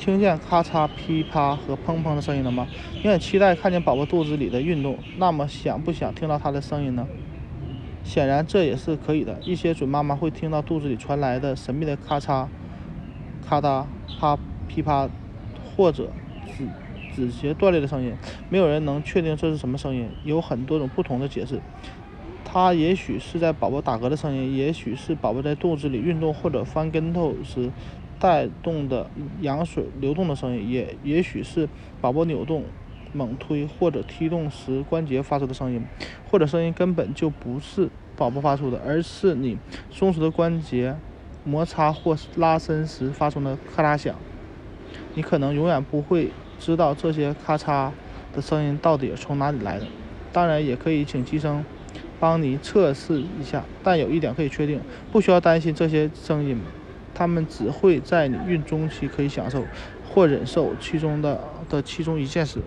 听见咔嚓、噼啪和砰砰的声音了吗？你很期待看见宝宝肚子里的运动，那么想不想听到它的声音呢？显然这也是可以的。一些准妈妈会听到肚子里传来的神秘的咔嚓、咔嗒、啪、噼啪，或者指指节断裂的声音。没有人能确定这是什么声音，有很多种不同的解释。它也许是在宝宝打嗝的声音，也许是宝宝在肚子里运动或者翻跟头时带动的羊水流动的声音，也也许是宝宝扭动、猛推或者踢动时关节发出的声音，或者声音根本就不是宝宝发出的，而是你松弛的关节摩擦或拉伸时发出的咔嚓响。你可能永远不会知道这些咔嚓的声音到底从哪里来的。当然，也可以请医生。帮你测试一下，但有一点可以确定，不需要担心这些声音，他们只会在你孕中期可以享受或忍受其中的的其中一件事。